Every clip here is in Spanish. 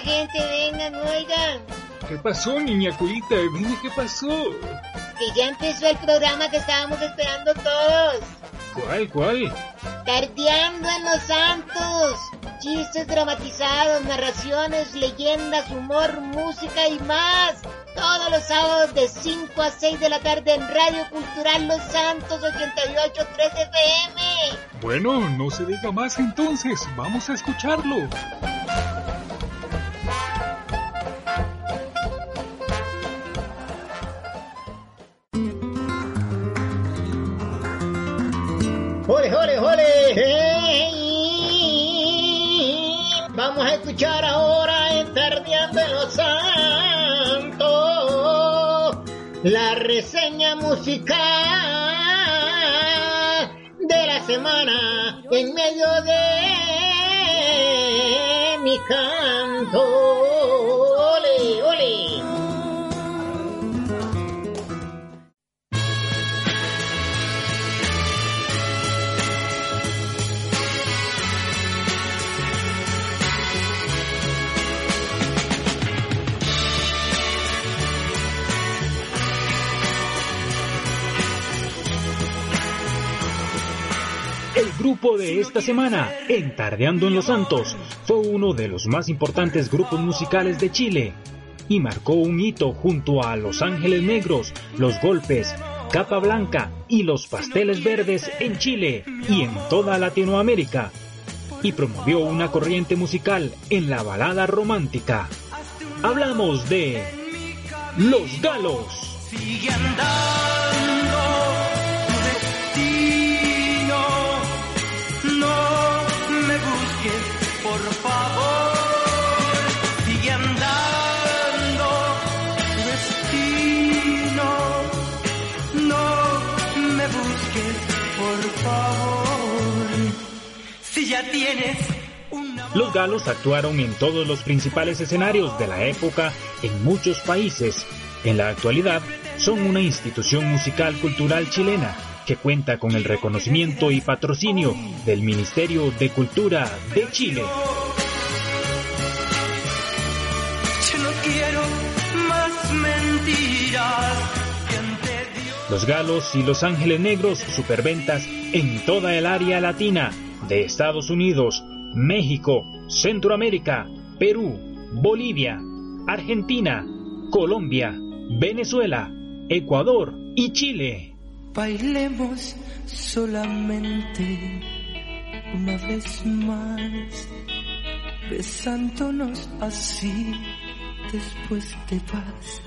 Gente, vengan, oigan. ¿Qué pasó, niña culita? Dime qué pasó. Que ya empezó el programa que estábamos esperando todos. ¿Cuál, cuál? Tardeando en los Santos. Chistes dramatizados, narraciones, leyendas, humor, música y más. Todos los sábados de 5 a 6 de la tarde en Radio Cultural Los Santos 88.3 FM. Bueno, no se diga más entonces. Vamos a escucharlo. ¡Jole, jole, jole! Vamos a escuchar ahora en Tardeando en los Santos la reseña musical de la semana en medio de mi canto. Grupo de esta semana, Entardeando en los Santos, fue uno de los más importantes grupos musicales de Chile y marcó un hito junto a Los Ángeles Negros, Los Golpes, Capa Blanca y Los Pasteles Verdes en Chile y en toda Latinoamérica y promovió una corriente musical en la balada romántica. Hablamos de Los Galos. Los galos actuaron en todos los principales escenarios de la época en muchos países. En la actualidad, son una institución musical cultural chilena que cuenta con el reconocimiento y patrocinio del Ministerio de Cultura de Chile. Los galos y los ángeles negros superventas en toda el área latina de Estados Unidos, México, Centroamérica, Perú, Bolivia, Argentina, Colombia, Venezuela, Ecuador y Chile. Bailemos solamente una vez más, besándonos así, después te vas.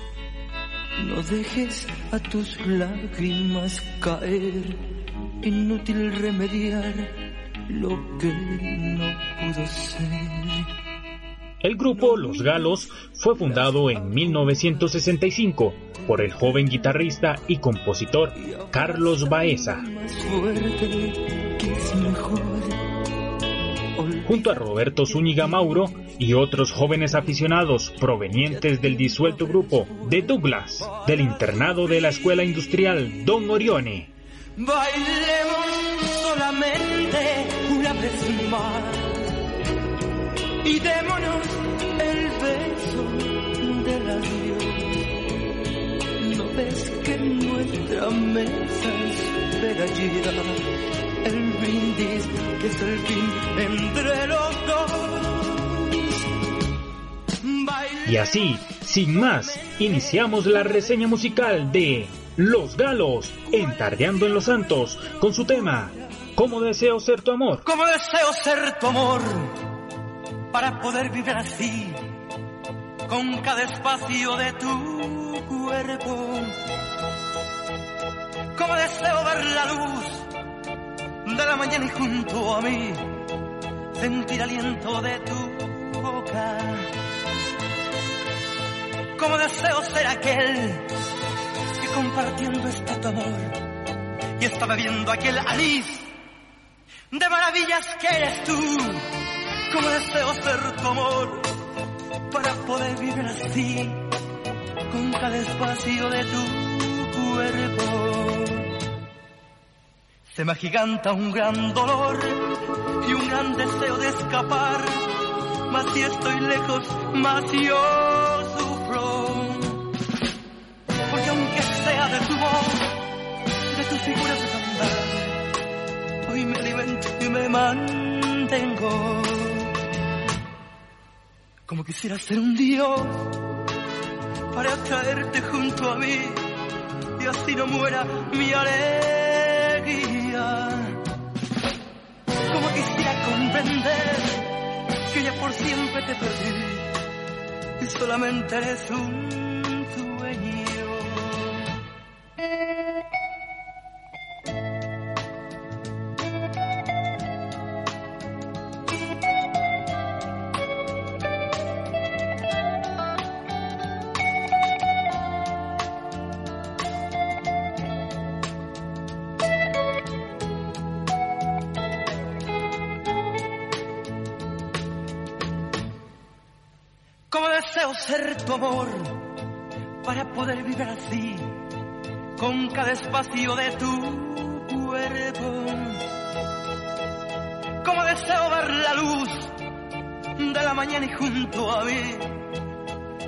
No dejes a tus lágrimas caer, inútil remediar lo que no pudo ser. El grupo Los Galos fue fundado en 1965 por el joven guitarrista y compositor Carlos Baeza. Junto a Roberto Zúñiga Mauro y otros jóvenes aficionados provenientes del disuelto grupo de Douglas, del internado de la Escuela Industrial Don Orione. Bailemos solamente y démonos el beso del adiós. No ves que nuestra mesa espera ya el brindis que es el fin entre los dos. Y así, sin más, iniciamos la reseña musical de Los Galos, entardeando en los santos, con su tema ¿Cómo deseo ser tu amor? ¿Cómo deseo ser tu amor? Para poder vivir así, con cada espacio de tu cuerpo. ¿Cómo deseo ver la luz la mañana y junto a mí sentir aliento de tu boca. Como deseo ser aquel que compartiendo este tu amor y está bebiendo aquel anís de maravillas que eres tú. Como deseo ser tu amor para poder vivir así con cada espacio de tu cuerpo. Se me agiganta un gran dolor y un gran deseo de escapar, mas si estoy lejos, más yo sufro. Porque aunque sea de tu voz, de tus figuras de me mantengo. Como quisiera ser un dios para traerte junto a mí y así no muera mi alegría. Como quisiera comprender que ya por siempre te perdí y solamente eres un para poder vivir así con cada espacio de tu cuerpo. Como deseo ver la luz de la mañana y junto a mí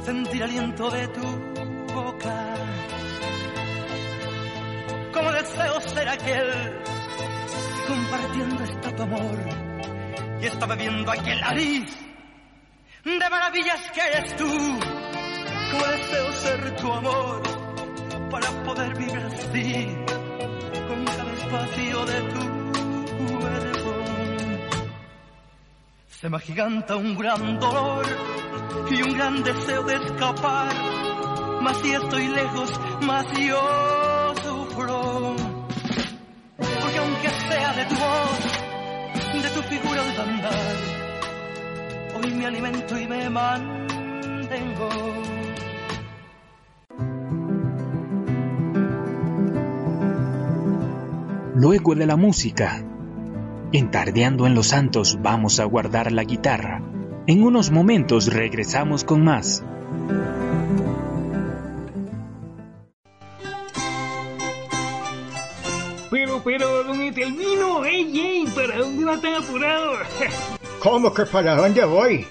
sentir aliento de tu boca. Como deseo ser aquel que compartiendo está tu amor y está bebiendo aquel nariz de maravillas que eres tú. Como deseo ser tu amor para poder vivir así con cada espacio de tu cuerpo. Se me agiganta un gran dolor y un gran deseo de escapar. Mas si estoy lejos, más yo sufro. Porque aunque sea de tu voz, de tu figura de andar, hoy me alimento y me Luego de la música, en Tardeando en los Santos vamos a guardar la guitarra. En unos momentos regresamos con más. Pero, pero, don Etelvino, ey, ey, ¿para dónde va tan apurado? ¿Cómo que para dónde voy?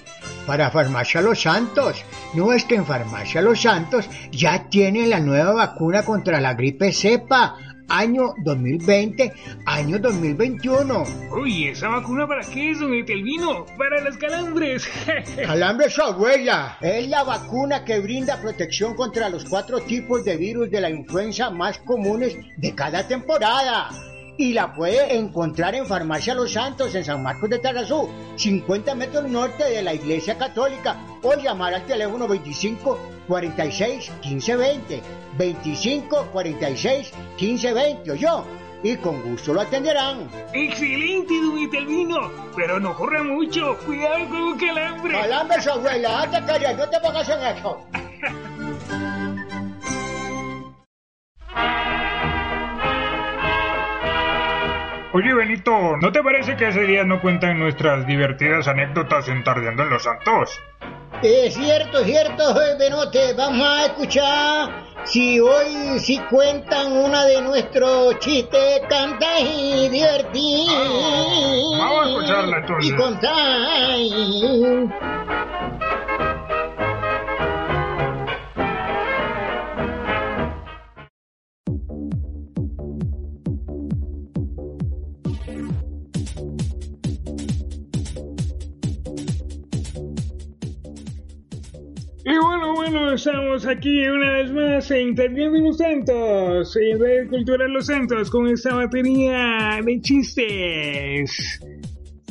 Para Farmacia Los Santos. No es que en Farmacia Los Santos ya tienen la nueva vacuna contra la gripe cepa. Año 2020, año 2021. Uy, ¿esa vacuna para qué es, don Etelvino? Para las calambres. Calambre su abuela. Es la vacuna que brinda protección contra los cuatro tipos de virus de la influenza más comunes de cada temporada. Y la puede encontrar en Farmacia Los Santos, en San Marcos de Tarazú, 50 metros norte de la Iglesia Católica, o llamar al teléfono 25 46 15 20. 25 46 15 20, o yo. Y con gusto lo atenderán. Excelente, don Etelvino. Pero no corra mucho. Cuidado con un calambre. Calambre su abuela, anda calla, no te pongas en eso. Oye, Benito, ¿no te parece que ese día no cuentan nuestras divertidas anécdotas en Tardeando en los Santos? Es cierto, es cierto, Benote. Vamos a escuchar si hoy sí cuentan una de nuestros chistes, cantar y divertir. Vamos a escucharla entonces. Y contar. Y bueno, bueno, estamos aquí una vez más en Tardeando en los Santos, en Red Cultural Los Santos, con esta batería de chistes.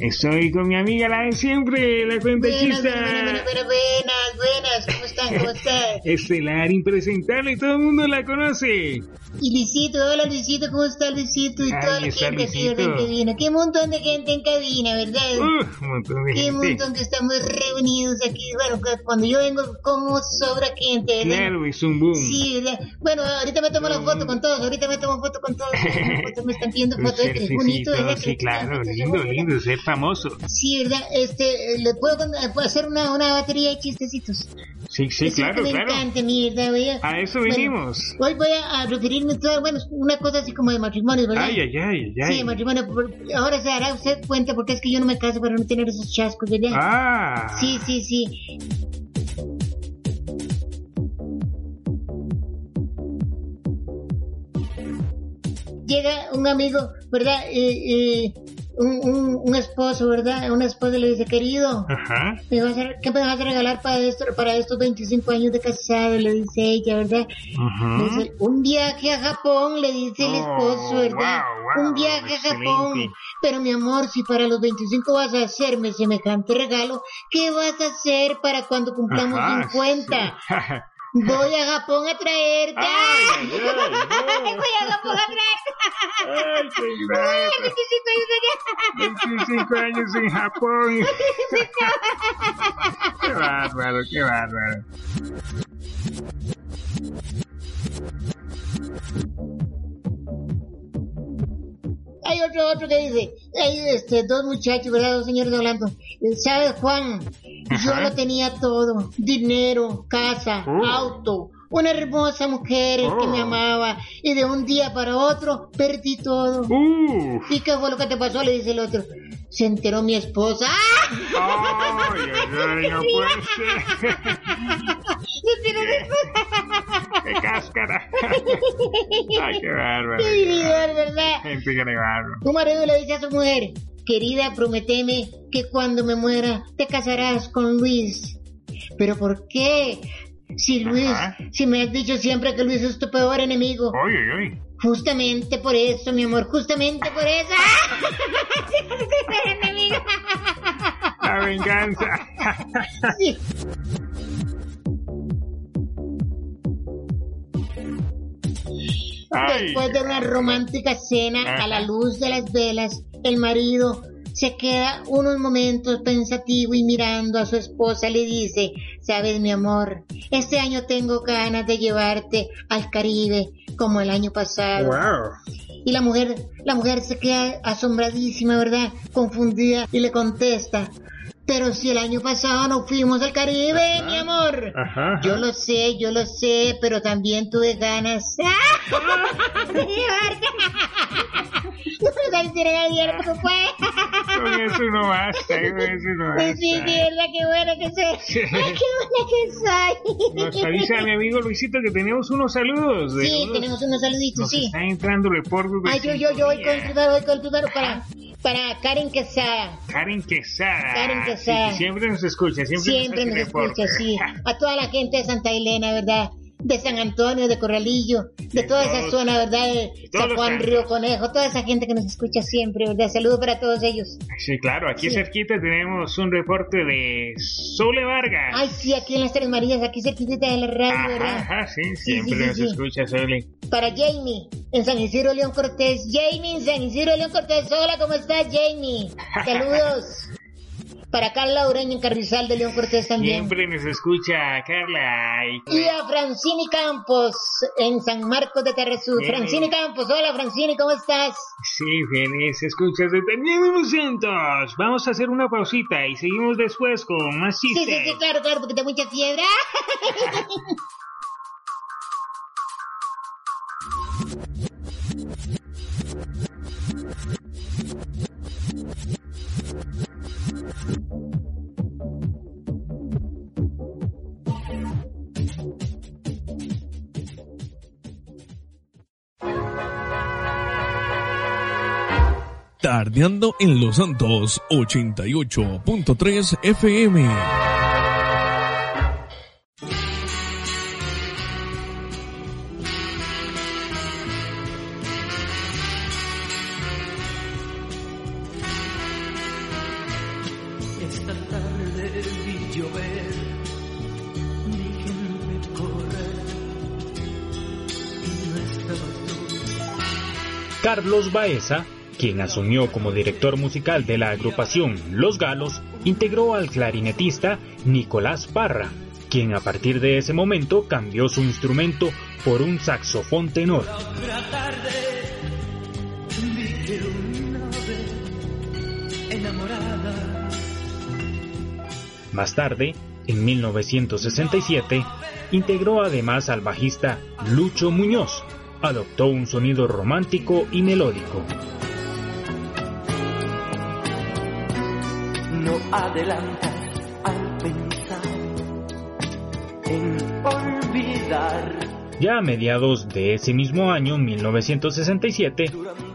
Estoy con mi amiga, la de siempre, la cuenta Buenas, buenas, buenas, buenas, buenas, ¿cómo están? ¿Cómo están? Estelar, impresentable, todo el mundo la conoce. Y Luisito, hola Luisito, ¿cómo está Luisito? Y toda la gente Luisito. en cabina. Qué montón de gente en cabina, ¿verdad? Uf, un montón de Qué gente. montón que estamos reunidos aquí. Bueno, cu- cuando yo vengo, como sobra gente, ¿verdad? Claro, es un boom. Sí, ¿verdad? Bueno, ahorita me tomo la foto con todos, ahorita me tomo foto con todos. Me están pidiendo fotos, es es bonito, ¿verdad? sí, claro, lindo, lindo, ser famoso. Sí, ¿verdad? Este, le puedo, hacer una, una batería de chistecitos. Sí, sí, Eso claro, que me claro. encanta, mi verdad, voy a- A eso Bueno, venimos. Hoy voy a, a referirme todo, bueno, una cosa así como de matrimonio, ¿verdad? Ay, ay, ay, ay. Sí, de matrimonio. por- Ahora se dará usted cuenta porque es que yo no me caso para no tener esos chascos, ¿verdad? Ah. Sí, sí, sí. Llega un amigo, ¿verdad? Eh, eh, un, un, un esposo, ¿verdad? Una esposa le dice, querido, Ajá. ¿me vas a- ¿qué me vas a regalar para, esto, para estos 25 años de casado? Le dice ella, ¿verdad? Le dice, un viaje a Japón, le dice el esposo, Oh, ¿verdad? wow, wow, un viaje a. Japón. Pero mi amor, si para los 25 vas a hacerme semejante regalo, ¿qué vas a hacer para cuando cumplamos Ajá, 50? sí. Voy a Japón a traerte. Ay, ay, ay, Voy a Japón a traerte. Ay, grato. 25 años allá. 25 años en Japón. qué bárbaro, qué bárbaro. Hay otro, otro que dice, hay este, dos muchachos, ¿verdad? Dos señores hablando. ¿Sabes, Juan? Yo Ajá. lo tenía todo. Dinero, casa, Oh. auto, una hermosa mujer que me Oh. amaba. Y de un día para otro, perdí todo. ¿Y qué fue lo que te pasó? Le dice el otro. Se enteró mi esposa. Ay, ay, ay, no puede ser. Se enteró mi esposa. Qué cáscara. Ay, qué bárbaro. ¡Qué vividor, verdad! Bárbaro. Un marido le dice a su mujer, querida, prometeme que cuando me muera te casarás con Luis. ¿Pero por qué? Si Luis, Ajá. si me has dicho siempre que Luis es tu peor enemigo. Oye, oye. Justamente por eso, mi amor, justamente por eso. enemigo. La venganza. Sí. Después de una romántica cena a la luz de las velas, el marido se queda unos momentos pensativo y mirando a su esposa le dice, sabes mi amor, este año tengo ganas de llevarte al Caribe como el año pasado. Wow. Y la mujer, la mujer se queda asombradísima, ¿verdad? Confundida y le contesta, pero si el año pasado no fuimos al Caribe, mi amor. Ajá. Yo lo sé, yo lo sé, pero también tuve ganas de llevarte. No me vas a decir a nadie, ¿cómo fue? Con eso no basta, con eso no Sí, sí, basta. verdad, qué buena que soy. Ay, qué buena que soy. Nos avisa mi amigo Luisito que tenemos unos saludos. de Sí, unos- tenemos unos saluditos, Nos sí. están entrando reportes de Ay, yo, yo, yo voy con el primero, voy con el primero para, para Karen Quesada. Karen Quesada. Karen Quesada. Sí, siempre nos escucha, siempre, Siempre nos reporte. escucha, sí. A toda la gente de Santa Elena, ¿verdad? De San Antonio, de Corralillo, de De toda esa zona, ¿verdad? De San Juan. Río Conejo, toda esa gente que nos escucha siempre, ¿verdad? Saludos para todos ellos. Sí, claro, aquí Sí. cerquita tenemos un reporte de Sole Vargas. Ay, sí, aquí en las Tres Marías, aquí cerquita de la radio, Ajá, ¿verdad? ajá, sí, siempre sí, sí, nos escucha Sole. Para Jamie, en San Isidro León Cortés. Jamie, en San Isidro León Cortés. Hola, ¿cómo estás, Jamie? Saludos. Para Carla Ureña en Carrizal de León Cortés también. Siempre nos escucha Carla. Y... Y a Francini Campos en San Marcos de Terresur. Francini Campos, hola Francini, ¿cómo estás? Sí, feliz, escuchas deteniendo momentos. Vamos a hacer una pausita y seguimos después con más Sí, chistes. sí, sí, claro, claro, porque tengo mucha fiebre. Tardeando en Los Santos 88.3 FM. Esta tarde vi llover, correr y. Carlos Baeza quien asumió como director musical de la agrupación Los Galos, integró al clarinetista Nicolás Parra, quien a partir de ese momento cambió su instrumento por un saxofón tenor. Más tarde, en 1967, integró además al bajista Lucho Muñoz. Adoptó un sonido romántico y melódico. No adelantas al pensar en olvidar. Ya a mediados de ese mismo año, 1967,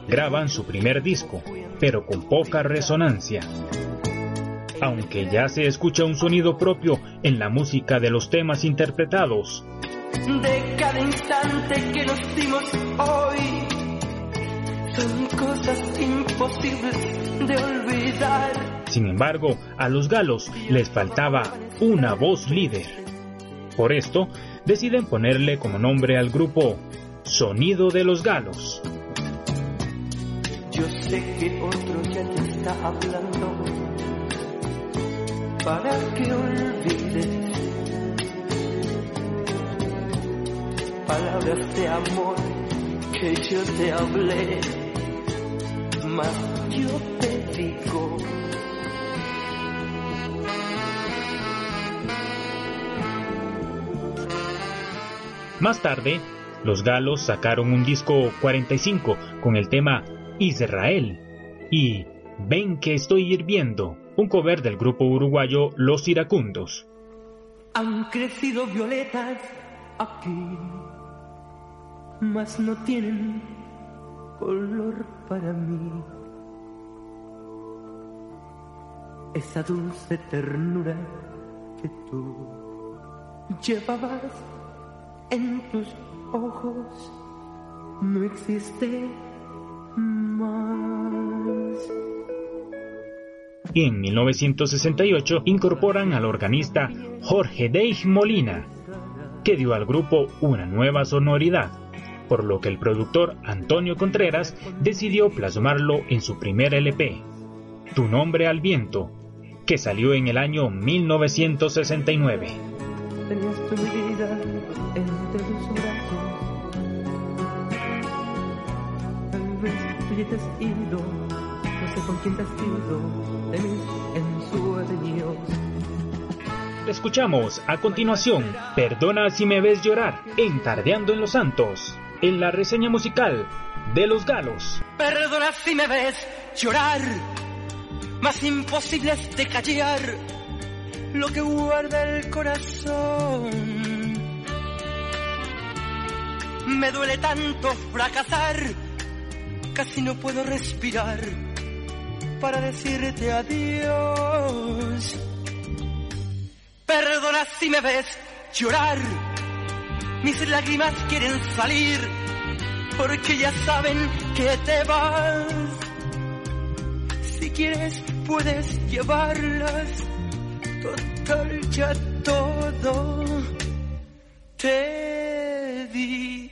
graban su primer disco, pero con poca resonancia aunque ya se escucha un sonido propio en la música de los temas interpretados. De cada instante que nos dimos hoy, son cosas imposibles de olvidar. Sin embargo, a los galos les faltaba una voz líder. Por esto, deciden ponerle como nombre al grupo Sonido de los Galos. Yo sé que otro ya te está hablando para que olvides palabras de amor que yo te hablé, mas yo te digo. Más tarde, los galos sacaron un disco 45 con el tema Israel y Ven que estoy hirviendo un cover del grupo uruguayo Los Iracundos. Han crecido violetas aquí, mas no tienen color para mí. Esa dulce ternura que tú llevabas en tus ojos no existe más y en 1968 incorporan al organista Jorge Deig Molina, que dio al grupo una nueva sonoridad, por lo que el productor Antonio Contreras decidió plasmarlo en su primer LP, Tu nombre al viento, que salió en el año 1969. Con quien te de mis ensueños. Escuchamos a continuación Perdona si me ves llorar en Tardeando en los Santos, en la reseña musical de Los Galos. Perdona si me ves llorar, más imposible es de callar lo que guarda el corazón. Me duele tanto fracasar, casi no puedo respirar para decirte adiós. Perdona si me ves llorar, mis lágrimas quieren salir porque ya saben que te vas. Si quieres puedes llevarlas, total ya todo te di,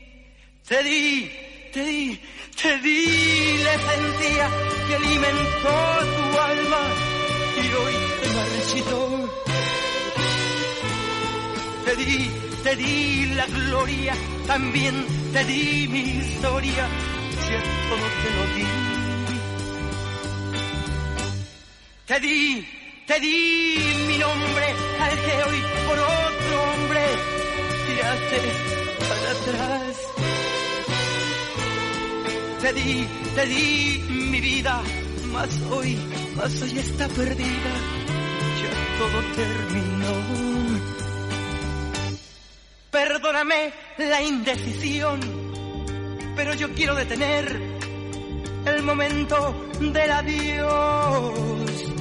te di, te di, te di la esencia que alimentó tu alma y hoy te marchitó. Te di, te di la gloria, también te di mi historia, si todo te lo di. Te di, te di mi nombre al que hoy por otro hombre tiraste para atrás. Te di, te di mi vida, mas hoy, mas hoy está perdida, ya todo terminó. Perdóname la indecisión, pero yo quiero detener el momento del adiós.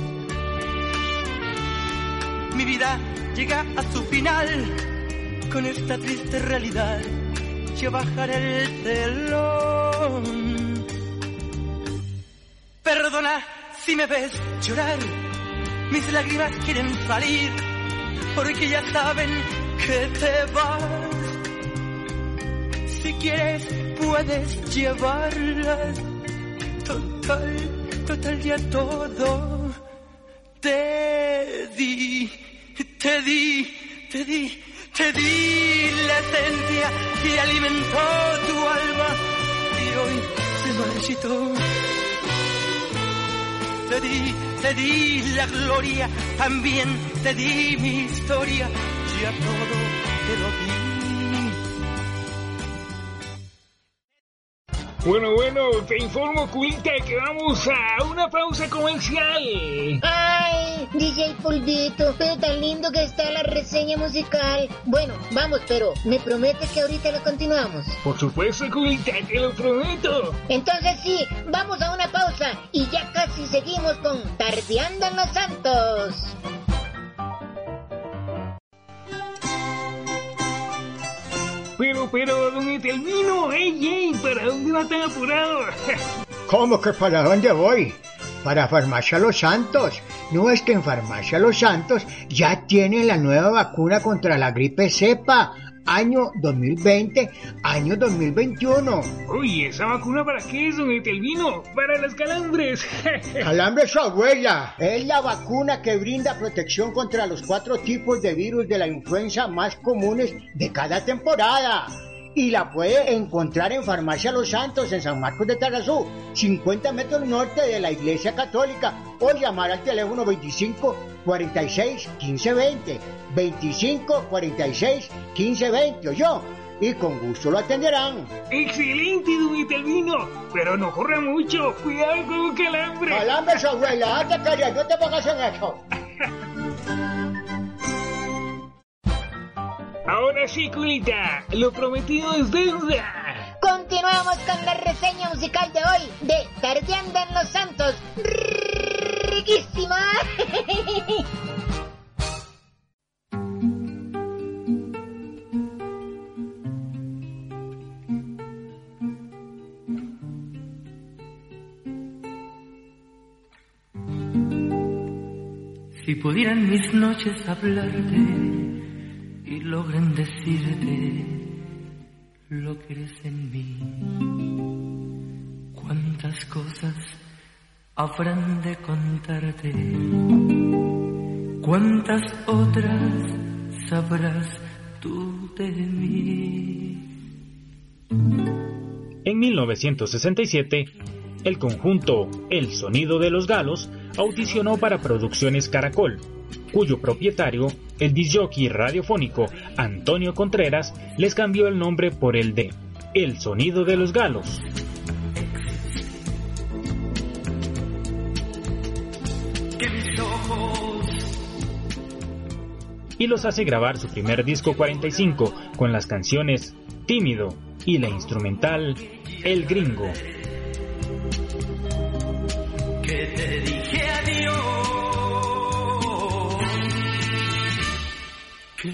Mi vida llega a su final con esta triste realidad. Yo bajaré el telón. Perdona si me ves llorar, mis lágrimas quieren salir, porque ya saben que te vas. Si quieres puedes llevarlas. Total, total ya todo. Te di, te di, te di, te di la esencia que alimentó tu alma y hoy se marchitó. Te di, te di la gloria, también te di mi historia, ya todo te lo di. Bueno, bueno, te informo, Quinta, que vamos a una pausa comercial. Ay, DJ Pulvito, pero tan lindo que está la reseña musical. Bueno, vamos, pero ¿me prometes que ahorita la continuamos? Por supuesto, Quinta, te lo prometo. Entonces sí, vamos a una pausa y ya casi seguimos con Tardeando en los Santos. Pero, pero, don Etelmino, ey, ey, ¿para dónde va tan apurado? ¿Cómo que para dónde voy? Para Farmacia Los Santos. No es que en Farmacia Los Santos ya tienen la nueva vacuna contra la gripe cepa. Año 2020, año 2021. Uy, ¿esa vacuna para qué es, don Etelmino? Para las calambres. Calambre su abuela. Es la vacuna que brinda protección contra los cuatro tipos de virus de la influenza más comunes de cada temporada. Y la puede encontrar en Farmacia Los Santos, en San Marcos de Tarrazú, 50 metros norte de la Iglesia Católica, o llamar al teléfono 25 46 15 20. 25 46 15 20, yo. Y con gusto lo atenderán. Excelente, don Etelmino. Pero no corra mucho. Cuidado con un calambre. Calambre su abuela, anda calla, no te pongas en eso. Ahora sí, culita, lo prometido es deuda. Continuamos con la reseña musical de hoy de Tardeando en los Santos. Si pudieran mis noches hablarte y logren decirte lo que eres en mí, cuántas cosas habrán de contarte, cuántas otras sabrás tú de mí. En 1967, el conjunto El Sonido de los Galos audicionó para Producciones Caracol, cuyo propietario, el disjockey radiofónico Antonio Contreras, les cambió el nombre por el de El Sonido de los Galos. Y los hace grabar su primer disco 45 con las canciones Tímido y la instrumental El Gringo. que te dije adiós. Que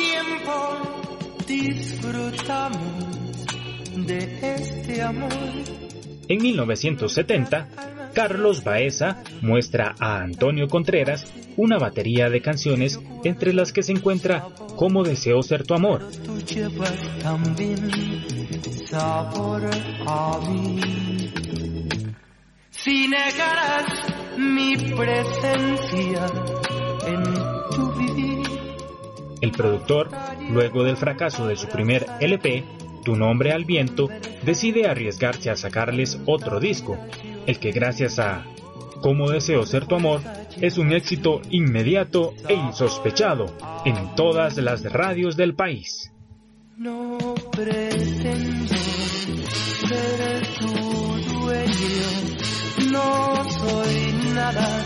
tiempo disfrutamos de este amor. En 1970, Carlos Baeza muestra a Antonio Contreras una batería de canciones entre las que se encuentra Cómo deseo ser tu amor. Si negaras mi presencia en El productor, luego del fracaso de su primer LP, Tu nombre al viento, decide arriesgarse a sacarles otro disco, el que gracias a Cómo deseo ser tu amor es un éxito inmediato e insospechado en todas las radios del país. no pretendo ser tu dueño. No soy nada,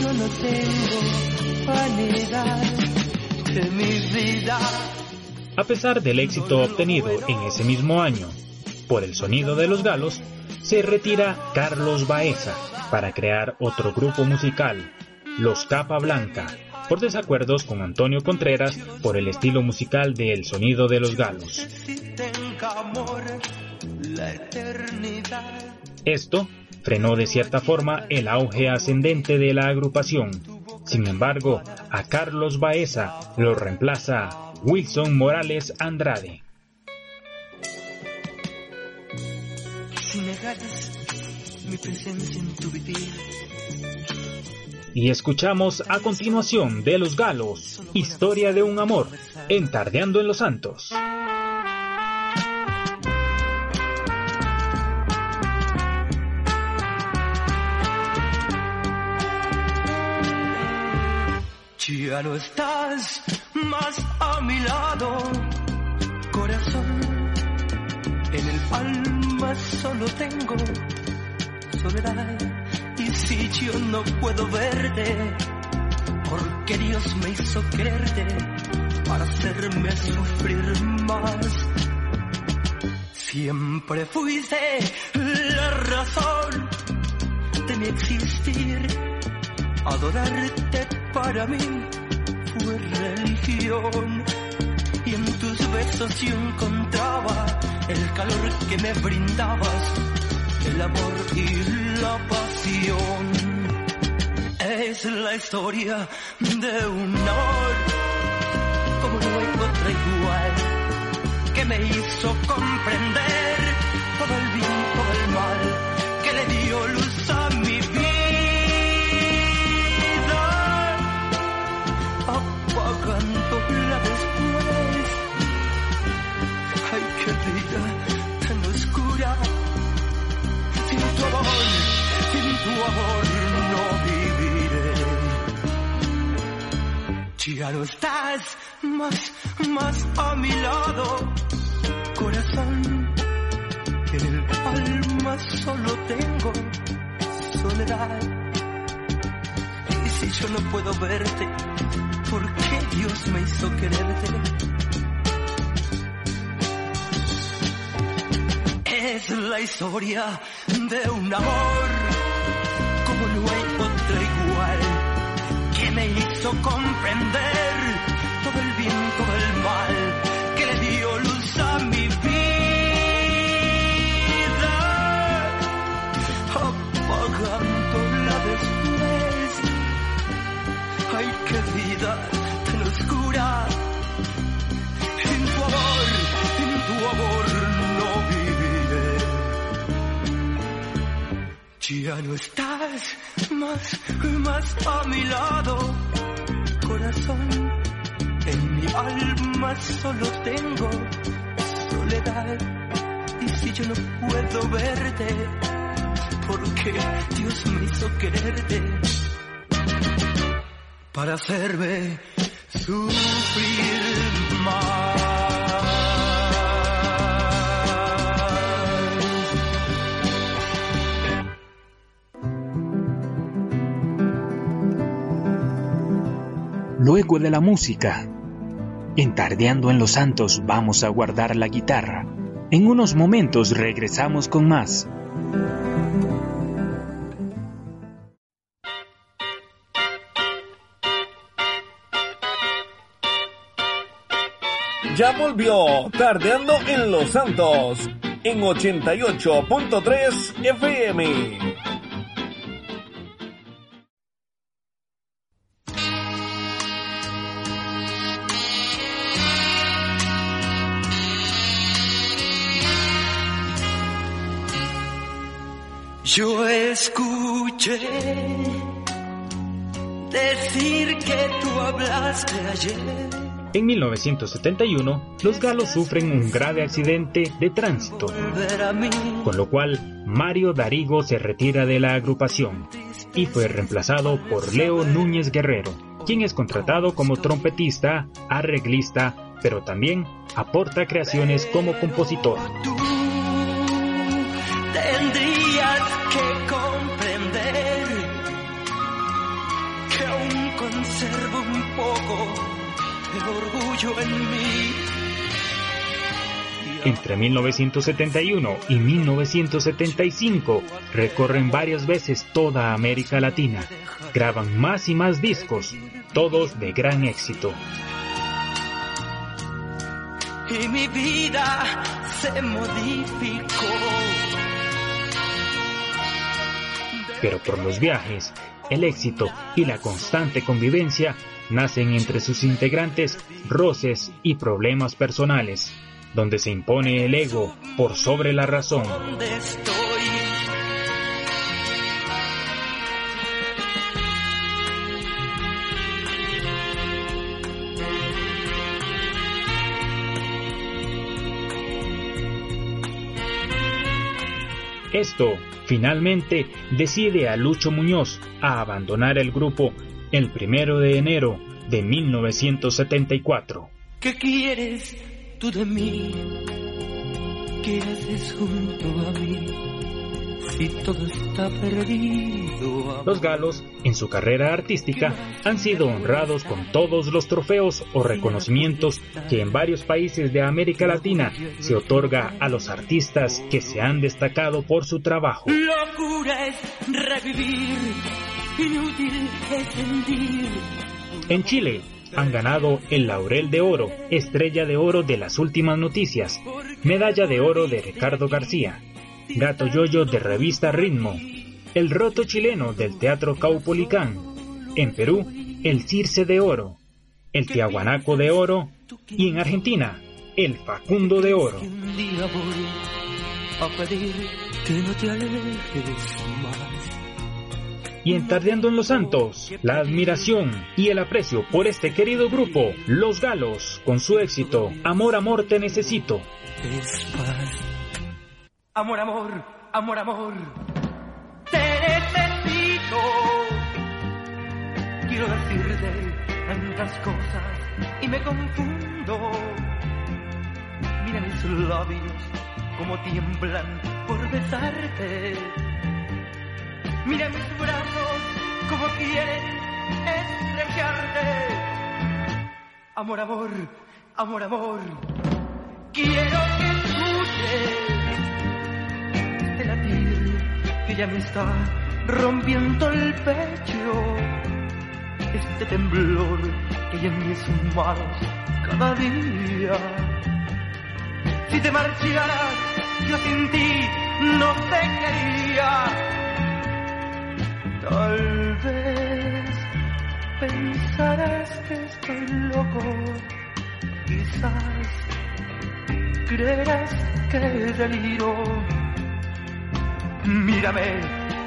yo no tengo vanidad de mi vida. A pesar del éxito obtenido en ese mismo año por el sonido de los galos, se retira Carlos Baeza para crear otro grupo musical, Los Capa Blanca, por desacuerdos con Antonio Contreras por el estilo musical de El sonido de los galos. Esto frenó de cierta forma el auge ascendente de la agrupación. Sin embargo, a Carlos Baeza lo reemplaza Wilson Morales Andrade. Si mi presencia en tu vivir. Y escuchamos a continuación de Los Galos, Historia de un Amor, Entardeando en los Santos. Ya no estás más a mi lado, corazón. En el alma solo tengo soledad. Y si yo no puedo verte, porque Dios me hizo quererte para hacerme sufrir más. Siempre fuiste la razón de mi existir, adorarte para mí fue religión. Y en tus besos yo encontraba el calor que me brindabas, el amor y la pasión. Es la historia de un amor como no hay otra igual, que me hizo comprender todo el bien, todo el mal, Ya no estás más, más a mi lado, corazón. En el alma solo tengo soledad. Y si yo no puedo verte, por qué Dios me hizo quererte. Es la historia de un amor comprender todo el bien, todo el mal, que le dio luz a mi vida, apagándola después. Ay, qué vida tan oscura. En tu amor, en tu amor no viviré. Ya no estás más, más a mi lado, corazón. En mi alma solo tengo soledad. Y si yo no puedo verte, porque Dios me hizo quererte para hacerme sufrir más. Luego de la música, entardeando en los santos vamos a guardar la guitarra. En unos momentos regresamos con más. ya volvió Tardeando en Los Santos en 88.3 FM. Escuché decir que tú hablaste ayer en 1971, los galos sufren un grave accidente de tránsito, con lo cual Mario Darigo se retira de la agrupación y fue reemplazado por Leo Núñez Guerrero, quien es contratado como trompetista, arreglista, pero también aporta creaciones como compositor. tendrías que poco orgullo en mí. Entre 1971 y 1975 recorren varias veces toda América Latina, graban más y más discos, todos de gran éxito. Y mi vida se modificó. Pero por los viajes, el éxito y la constante convivencia nacen entre sus integrantes roces y problemas personales, donde se impone el ego por sobre la razón. Esto finalmente decide a Lucho Muñoz a abandonar el grupo el primero de enero de 1974. ¿Qué quieres tú de mí? ¿Qué haces junto a mí? todo está perdido. Los galos, en su carrera artística, han sido honrados con todos los trofeos o reconocimientos que en varios países de América Latina se otorga a los artistas que se han destacado por su trabajo. En Chile, han ganado el Laurel de Oro, Estrella de Oro de las Últimas Noticias, Medalla de Oro de Ricardo García, Gato Yoyo de Revista Ritmo, El Roto Chileno del Teatro Caupolicán, en Perú, el Circe de Oro, el Tiahuanaco de Oro y en Argentina, el Facundo de Oro. Y en Tardeando en los Santos, la admiración y el aprecio por este querido grupo, Los Galos, con su éxito Amor, Amor, Te Necesito. Amor, amor, amor, amor, te necesito. Quiero decirte tantas cosas y me confundo. Mira mis labios como tiemblan por besarte. Mira mis brazos como quieren estrecharte. Amor, amor, amor, amor. Quiero que escuches que ya me está rompiendo el pecho. Este temblor que hay en mis manos cada día. Si te marcharas, yo sin ti no te quería. Tal vez pensarás que estoy loco, quizás creerás que deliro Mírame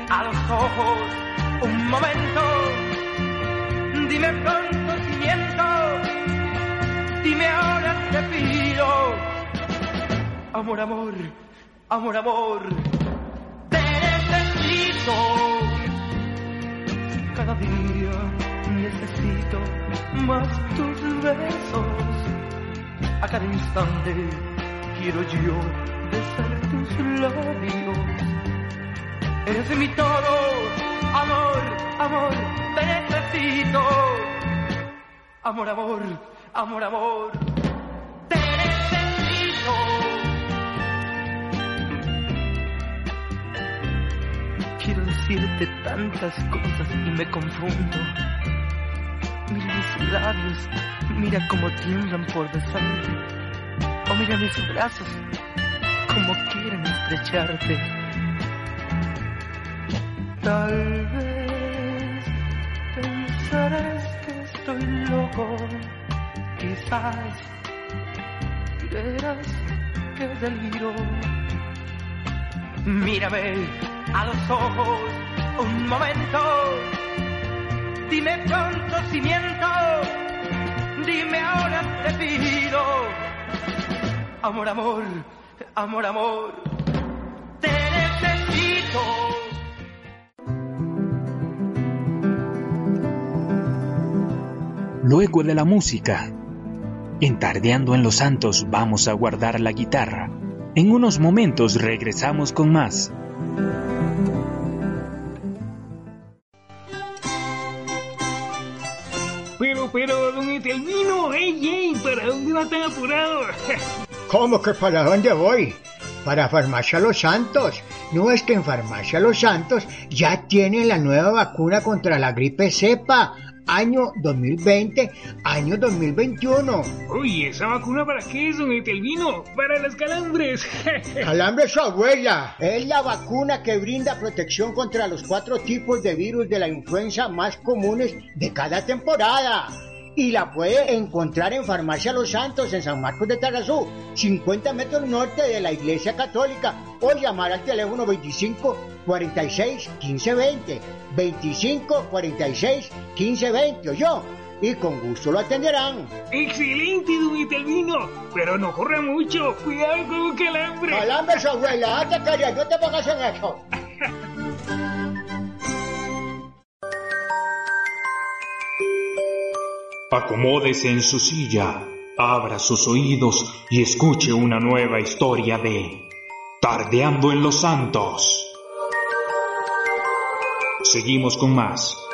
a los ojos un momento. Dime pronto si miento. Dime ahora te pido. Amor, amor, amor, amor. Te necesito. Cada día necesito más tus besos. A cada instante quiero yo besar tus labios Eres mi todo, amor, amor, te necesito. Amor, amor, amor, amor, te necesito. Decirte tantas cosas y me confundo. Mira mis labios, mira cómo tiemblan por besarte. O mira mis brazos, como quieren estrecharte. Tal vez pensarás que estoy loco, quizás creerás que deliro. Mírame a los ojos un momento, dime pronto si miento, dime ahora te pido. Amor, amor, amor, amor, te necesito. Luego de la música, entardeando en los santos vamos a guardar la guitarra. En unos momentos regresamos con más. Pero, don Etelvino, ey, ey, ¿para dónde va tan apurado? ¿Cómo que para dónde voy? Para Farmacia Los Santos No es que en Farmacia Los Santos ya tienen la nueva vacuna contra la gripe cepa año 2020, año 2021. Uy, ¿esa vacuna para qué es, don Etelvino? Para las calambres. Calambre su abuela. Es la vacuna que brinda protección contra los cuatro tipos de virus de la influenza más comunes de cada temporada y la puede encontrar en Farmacia Los Santos en San Marcos de Tarazú, 50 metros norte de la Iglesia Católica, o llamar al teléfono 25 46 15 20, 25 46 15 20, yo. Y con gusto lo atenderán. Excelente, don Itelvino. Pero no corra mucho. Cuidado con un calambre. Calambre, su abuela. Hazte callar, no te pongas en eso. Acomódese en su silla, abra sus oídos y escuche una nueva historia de Tardeando en los Santos. Seguimos con más.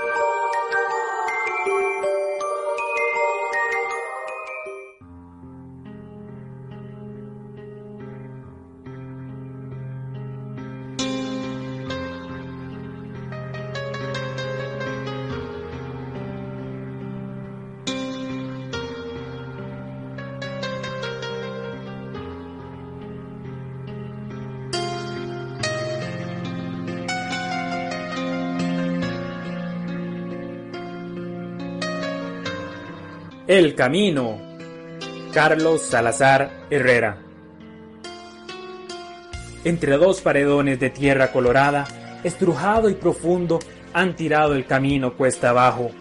El Camino. Carlos Salazar Herrera. Entre dos paredones de tierra colorada, estrujado y profundo, han tirado el camino cuesta abajo,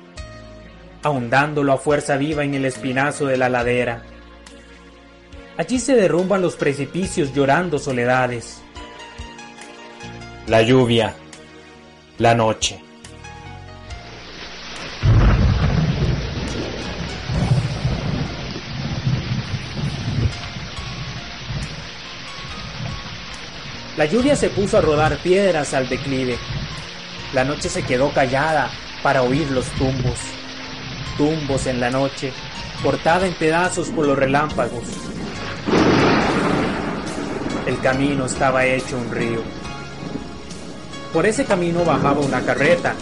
ahondándolo a fuerza viva en el espinazo de la ladera. Allí se derrumban los precipicios llorando soledades. La lluvia, la noche. La lluvia se puso a rodar piedras al declive. La noche se quedó callada para oír los tumbos. Tumbos en la noche, cortada en pedazos por los relámpagos. El camino estaba hecho un río. Por ese camino bajaba una carreta.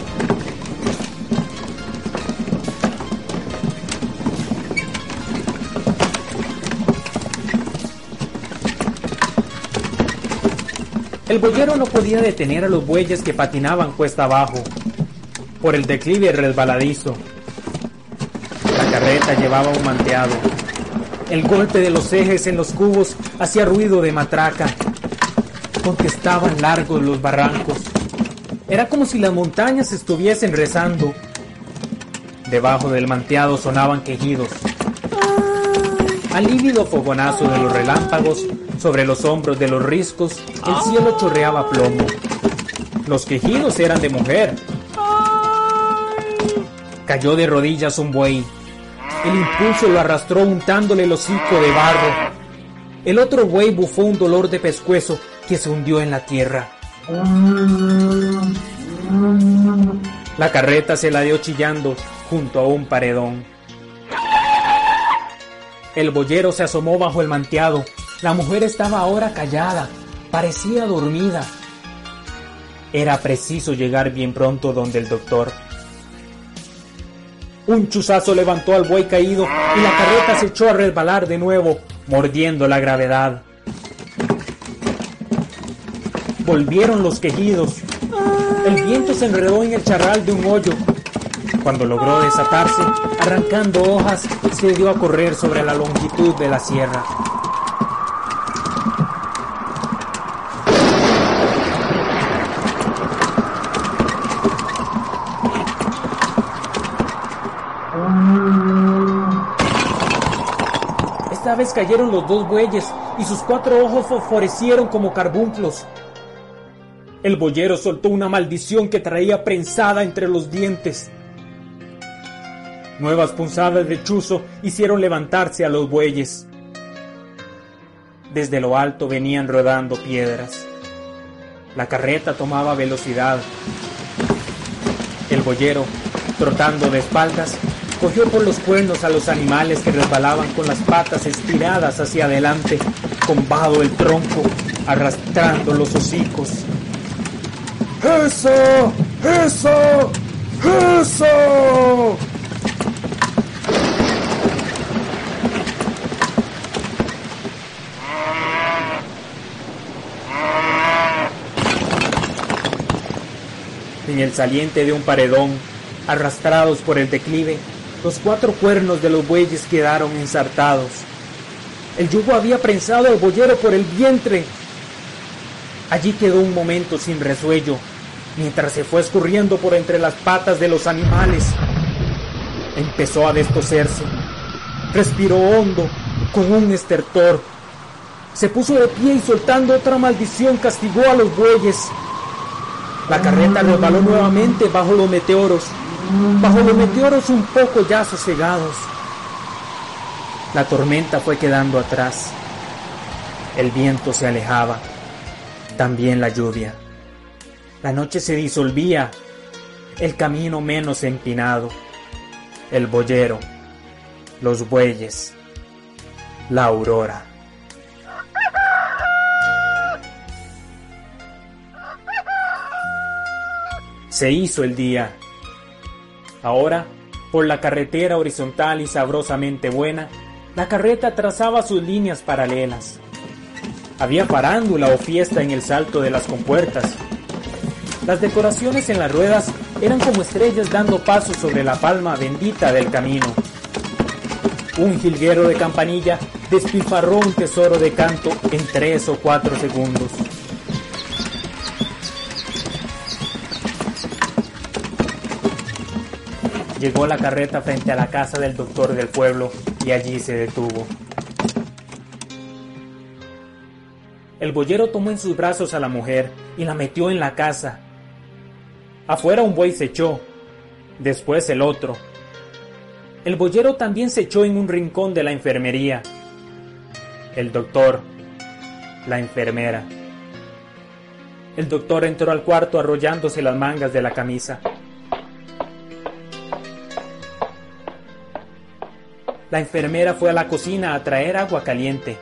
El boyero no podía detener a los bueyes que patinaban cuesta abajo, por el declive resbaladizo. La carreta llevaba un manteado. El golpe de los ejes en los cubos hacía ruido de matraca. Contestaban largos los barrancos. Era como si las montañas estuviesen rezando. Debajo del manteado sonaban quejidos. Al lívido fogonazo de los relámpagos sobre los hombros de los riscos, el cielo chorreaba plomo. Los quejidos eran de mujer. Cayó de rodillas un buey. El impulso lo arrastró untándole el hocico de barro. El otro buey bufó un dolor de pescuezo que se hundió en la tierra. La carreta se la dio chillando junto a un paredón. El boyero se asomó bajo el manteado la mujer estaba ahora callada, parecía dormida. Era preciso llegar bien pronto donde el doctor. Un chuzazo levantó al buey caído y la carreta se echó a resbalar de nuevo, mordiendo la gravedad. Volvieron los quejidos. El viento se enredó en el charral de un hoyo. Cuando logró desatarse, arrancando hojas, se dio a correr sobre la longitud de la sierra. Vez cayeron los dos bueyes y sus cuatro ojos fosforecieron como carbunclos. El boyero soltó una maldición que traía prensada entre los dientes. Nuevas punzadas de chuzo hicieron levantarse a los bueyes. Desde lo alto venían rodando piedras. La carreta tomaba velocidad. El boyero, trotando de espaldas, cogió por los cuernos a los animales que resbalaban con las patas estiradas hacia adelante, combado el tronco, arrastrando los hocicos. ¡Eso! ¡Eso! ¡Eso! En el saliente de un paredón, arrastrados por el declive, los cuatro cuernos de los bueyes quedaron ensartados. El yugo había prensado al boyero por el vientre. Allí quedó un momento sin resuello, mientras se fue escurriendo por entre las patas de los animales. Empezó a destoserse. Respiró hondo, con un estertor. Se puso de pie y soltando otra maldición castigó a los bueyes. La carreta resbaló nuevamente bajo los meteoros, bajo los meteoros un poco ya sosegados. La tormenta fue quedando atrás. El viento se alejaba, también la lluvia. La noche se disolvía, el camino menos empinado, el boyero, los bueyes, la aurora. Se hizo el día. Ahora, por la carretera horizontal y sabrosamente buena, la carreta trazaba sus líneas paralelas. Había farándula o fiesta en el salto de las compuertas. Las decoraciones en las ruedas eran como estrellas dando paso sobre la palma bendita del camino. Un jilguero de campanilla despilfarró un tesoro de canto en tres o cuatro segundos. Llegó la carreta frente a la casa del doctor del pueblo y allí se detuvo. El boyero tomó en sus brazos a la mujer y la metió en la casa. Afuera un buey se echó, después el otro. El boyero también se echó en un rincón de la enfermería. El doctor, la enfermera. El doctor entró al cuarto arrollándose las mangas de la camisa. La enfermera fue a la cocina a traer agua caliente.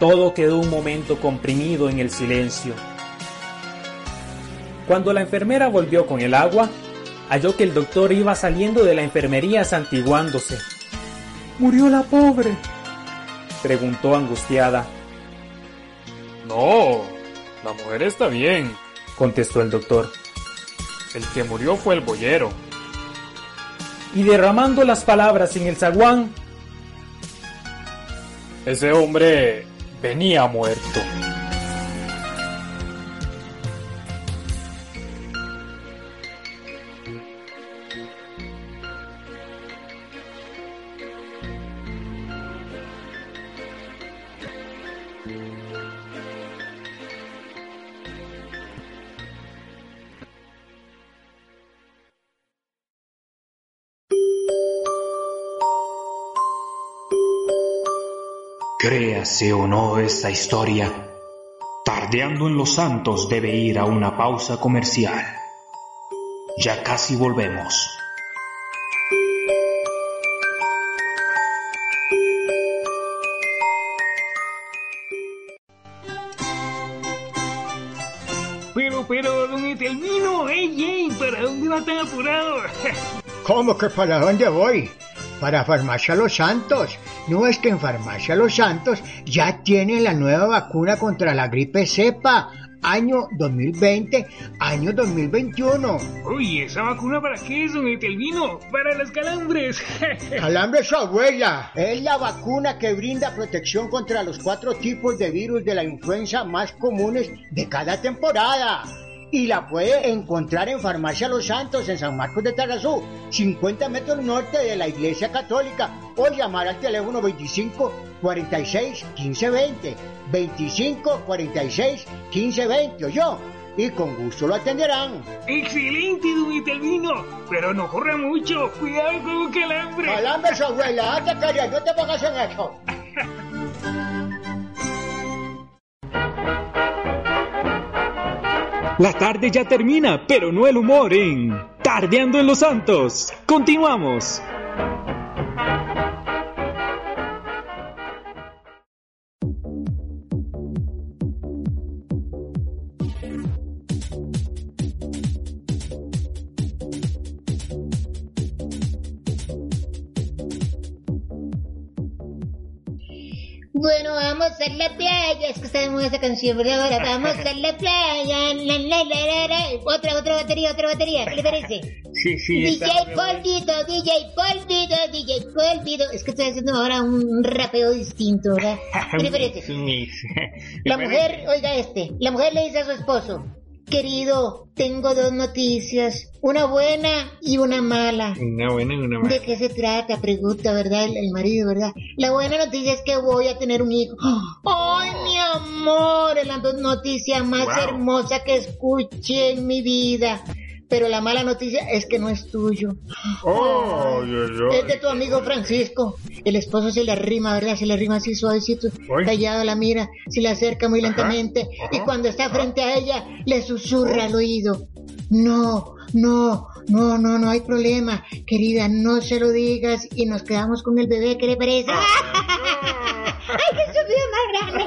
Todo quedó un momento comprimido en el silencio. Cuando la enfermera volvió con el agua, halló que el doctor iba saliendo de la enfermería santiguándose. ¿Murió la pobre? preguntó angustiada. No, la mujer está bien, contestó el doctor. El que murió fue el boyero y derramando las palabras en el zaguán. Ese hombre venía muerto. Créase o no esta historia, Tardeando en los Santos debe ir a una pausa comercial. Ya casi volvemos. Pero, pero, don Etelmino, ey, ey, ¿para dónde va tan apurado? ¿Cómo que para dónde voy? Para Farmacia Los Santos. No es que en Farmacia Los Santos ya tienen la nueva vacuna contra la gripe cepa. Año 2020, año 2021. Uy, ¿esa vacuna para qué es, don Etelvino? Para los calambres. Calambres su abuela. Es la vacuna que brinda protección contra los cuatro tipos de virus de la influenza más comunes de cada temporada y la puede encontrar en Farmacia Los Santos en San Marcos de Tarazú, 50 metros norte de la Iglesia Católica, o llamar al teléfono 25 46 15 20, 25 46 15 20, o yo, y con gusto lo atenderán. Excelente, don Itelvino, pero no corra mucho, cuidado con un calambre. Calambre, su abuela, anda, no te pongas en eso. La tarde ya termina, pero no el humor en Tardeando en los Santos. Continuamos. Es que moda esa canción, ¿verdad? Ahora vamos a la playa. La, la, la, la, Otra, otra batería, otra batería. ¿Qué le parece? Sí, sí. DJ Polvito, DJ Polvito, DJ Polvito. Es que estoy haciendo ahora un rapeo distinto, ¿verdad? ¿Qué le parece? La mujer, oiga este, la mujer le dice a su esposo, Querido, tengo dos noticias, una buena y una mala. Una buena y una mala. ¿De qué se trata? Pregunta, ¿verdad? El, el, marido, ¿verdad? La buena noticia es que voy a tener un hijo. ¡Ay, mi amor! Es la noticia más wow. hermosa que escuché en mi vida. Pero la mala noticia es que no es tuyo. Oh. Es de tu amigo Francisco. El esposo se le arrima, ¿verdad? Se le arrima así suavecito, callado la mira, se le acerca muy lentamente ajá, ajá, y cuando está frente a ella le susurra al oído. No, no, no, no, no hay problema. Querida, no se lo digas y nos quedamos con el bebé. ¿Qué le parece? ¡Ay, qué subió más grande!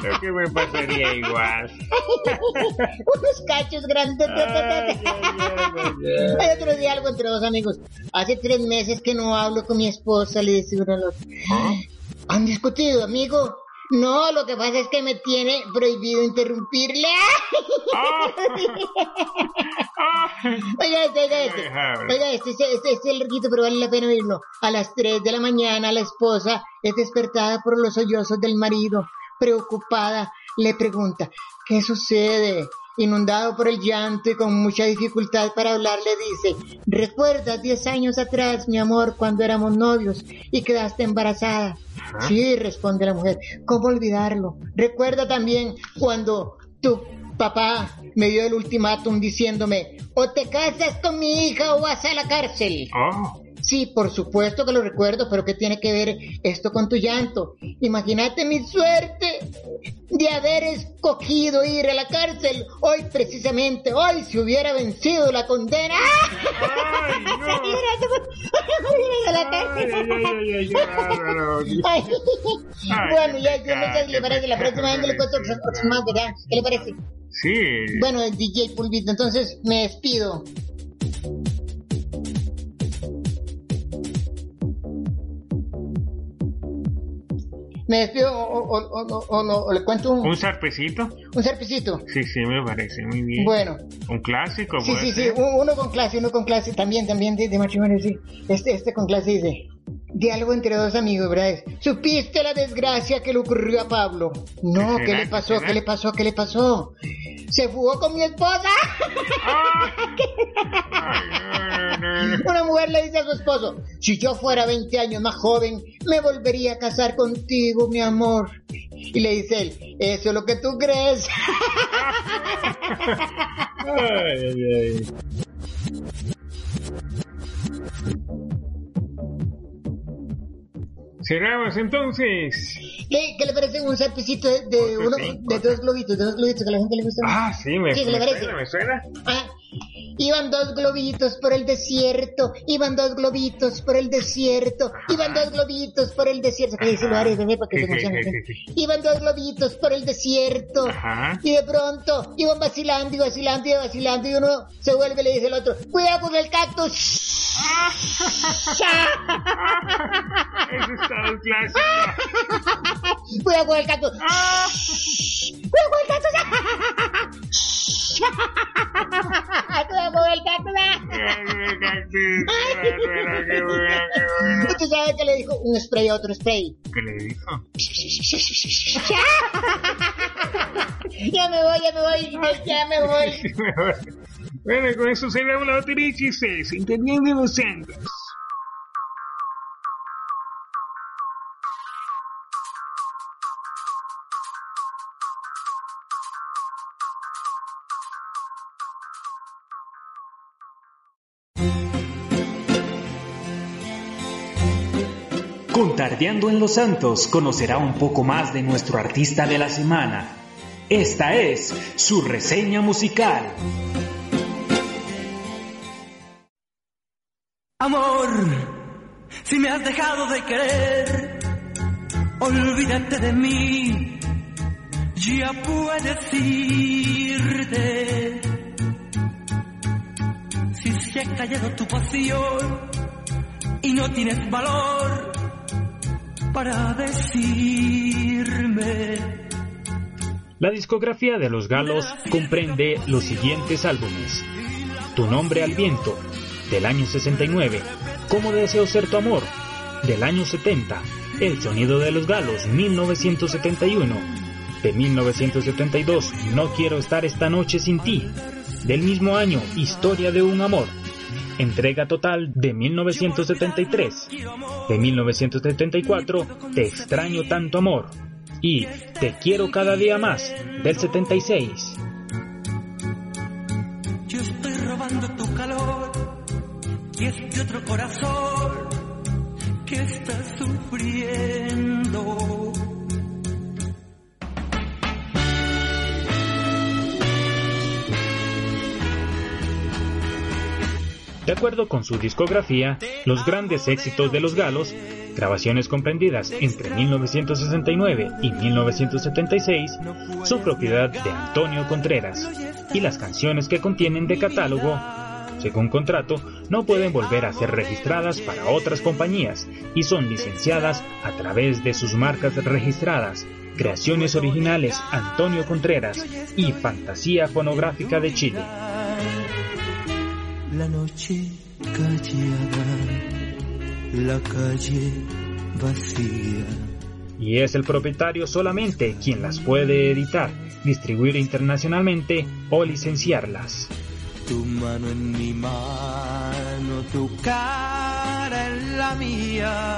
Creo que me pasaría igual. Unos cachos grandes. Hay otro día algo entre dos amigos. Hace tres meses que no hablo con mi esposa, le dice uno al otro. ¿Ah? ¿Han discutido, amigo? No, lo que pasa es que me tiene prohibido interrumpirle. oiga este, oiga este. Oiga este, este, este, este es pero vale la pena oírlo. A las 3 de la mañana la esposa es despertada por los sollozos del marido. Preocupada, le pregunta, ¿qué sucede? Inundado por el llanto y con mucha dificultad para hablar, le dice, ¿recuerdas 10 años atrás, mi amor, cuando éramos novios y quedaste embarazada? ¿Ah? Sí, responde la mujer, ¿cómo olvidarlo? Recuerda también cuando tu papá me dio el ultimátum diciéndome, o te casas con mi hija o vas a la cárcel. Oh. Sí, por supuesto que lo recuerdo, pero ¿qué tiene que ver esto con tu llanto? Imagínate mi suerte de haber escogido ir a la cárcel hoy precisamente, hoy si hubiera vencido la condena. Ay, bueno, ya, ya no sé si le parece, la próxima vez le cuento otros más, ¿verdad? ¿Qué le parece? Sí. Bueno, DJ Pulvito, entonces me despido. Me despido o, o, o, o, no, o le cuento un... ¿Un zarpecito? ¿Un zarpecito? Sí, sí, me parece muy bien. Bueno. ¿Un clásico? Sí, sí, sí, uno con clase, uno con clase, también, también de, de matrimonio, sí. Este, este con clase dice... Diálogo entre dos amigos, ¿verdad? ¿Supiste la desgracia que le ocurrió a Pablo? No, ¿qué, ¿qué le pasó? ¿Qué, ¿Qué le pasó? ¿Qué le pasó? Se fugó con mi esposa. Ay, mujer le dice a su esposo, si yo fuera 20 años más joven, me volvería a casar contigo, mi amor. Y le dice él, eso es lo que tú crees. ay, ay. Cerramos entonces. ¿Qué, ¿Qué, le parece un zarpecito de, de, uno, de dos globitos, de dos globitos que a la gente le gusta? Ah, sí, me, ¿Qué, me, parece? suena, me suena. Ah, iban dos globitos por el desierto, iban dos globitos por el desierto, iban dos globitos por el desierto. ¿Qué dice Luares, bebé, para que se emocione? Iban dos globitos por el desierto, Ajá. y de pronto iban vacilando y vacilando y vacilando, y uno se vuelve y le dice al otro, cuidado con el cactus. Eso está un clásico. Cuidado con el cactus. Cuidado con el cactus. El cactus. ¿Y tú sabes qué le dijo un spray a otro spray? ¿Qué le dijo? ya me voy, ya me voy, ya me voy. bueno, con eso cerramos la batería de chistes. Entendiendo los santos. Con Tardeando en los Santos conocerá un poco más de nuestro artista de la semana. Esta es su reseña musical. Amor, si me has dejado de querer, olvídate de mí, ya puedes irte. Si se ha callado tu pasión y no tienes valor, para decirme. La discografía de los galos comprende los siguientes álbumes. Tu nombre al viento, del año 69, Cómo deseo ser tu amor, del año 70, El sonido de los galos, 1971, de 1972, No quiero estar esta noche sin ti, del mismo año, Historia de un amor, Entrega total de 1973. De 1974, Te extraño tanto amor. Y Te quiero cada día más, del 76. Yo estoy robando tu calor y este otro corazón que está sufriendo. De acuerdo con su discografía, los grandes éxitos de los galos, grabaciones comprendidas entre 1969 y 1976, son propiedad de Antonio Contreras, y las canciones que contienen de catálogo, según contrato, no pueden volver a ser registradas para otras compañías y son licenciadas a través de sus marcas registradas, Creaciones Originales Antonio Contreras y Fantasía Fonográfica de Chile la noche callada, la calle vacía. Y es el propietario solamente quien las puede editar, distribuir internacionalmente o licenciarlas. Tu mano en mi mano, tu cara en la mía.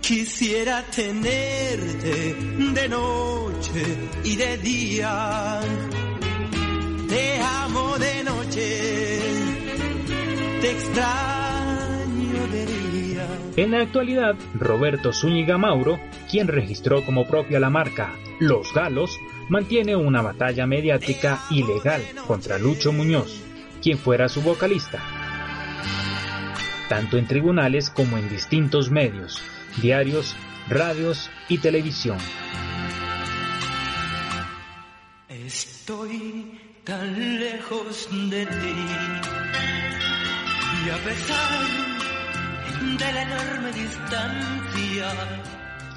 Quisiera tenerte de noche y de día. Te amo de noche te extraño de día. En la actualidad, Roberto Zúñiga Mauro, quien registró como propia la marca Los Galos, mantiene una batalla mediática y legal contra Lucho Muñoz, quien fuera su vocalista, tanto en tribunales como en distintos medios, diarios, radios y televisión. Estoy tan lejos de ti y a pesar de la enorme distancia.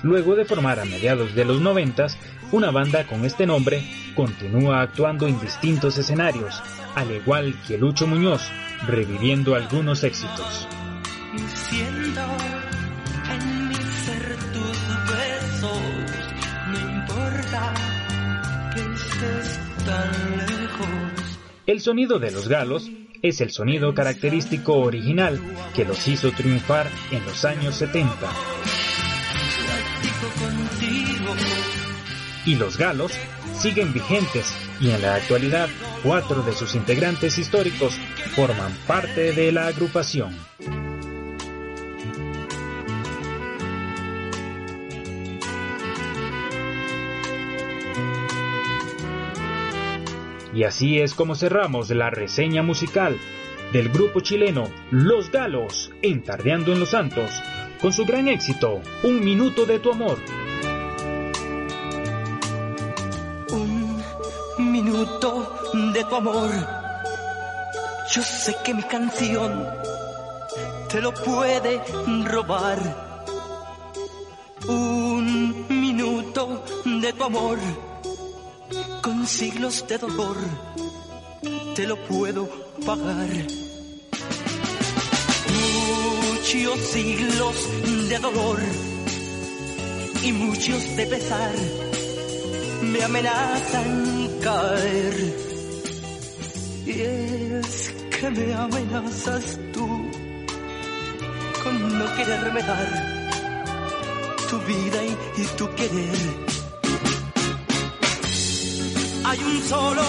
Luego de formar a mediados de los noventas, una banda con este nombre continúa actuando en distintos escenarios, al igual que Lucho Muñoz, reviviendo algunos éxitos. Siento en mi ser tus besos, no importa que estés tan. El sonido de los galos es el sonido característico original que los hizo triunfar en los años 70. Y los galos siguen vigentes y en la actualidad cuatro de sus integrantes históricos forman parte de la agrupación. Y así es como cerramos la reseña musical del grupo chileno Los Galos en Tardeando en los Santos, con su gran éxito, Un Minuto de tu Amor. Un minuto de tu amor. Yo sé que mi canción te lo puede robar. Un minuto de tu amor con siglos de dolor te lo puedo pagar. Muchos siglos de dolor y muchos de pesar me amenazan caer. Y es que me amenazas tú con no quererme dar tu vida y, y tu querer hay un solo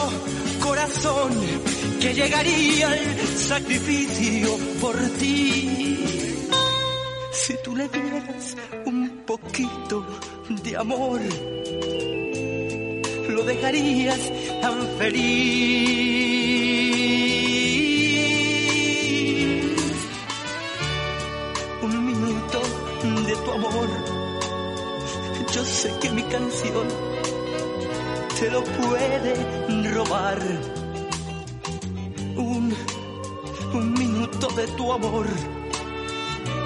corazón que llegaría al sacrificio por ti. Si tú le dieras un poquito de amor, lo dejarías tan feliz. Un minuto de tu amor, yo sé que mi canción se lo puede robar. Un, un minuto de tu amor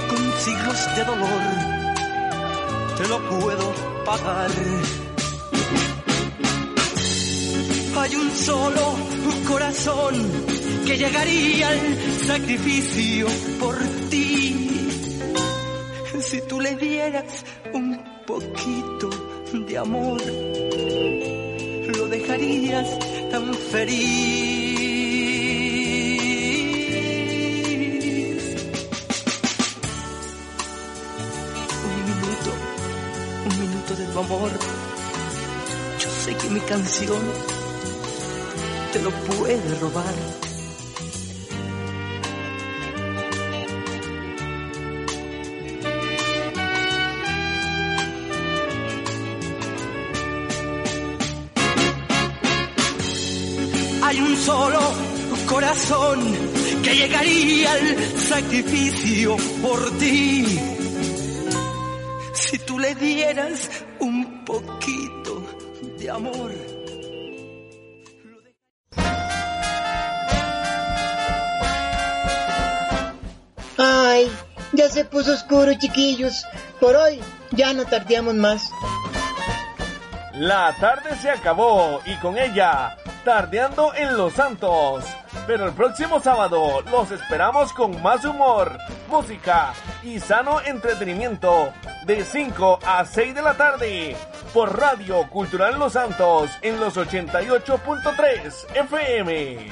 con siglos de dolor te lo puedo pagar. Hay un solo corazón que llegaría al sacrificio por ti. Si tú le dieras un poquito de amor, dejarías tan feliz. Un minuto, un minuto de tu amor. Yo sé que mi canción te lo puede robar. Corazón que llegaría al sacrificio por ti. Si tú le dieras un poquito de amor. Ay, ya se puso oscuro, chiquillos. Por hoy ya no tardíamos más. La tarde se acabó y con ella, tardeando en Los Santos. Pero el próximo sábado los esperamos con más humor, música y sano entretenimiento de 5 a 6 de la tarde por Radio Cultural Los Santos en los 88.3 FM.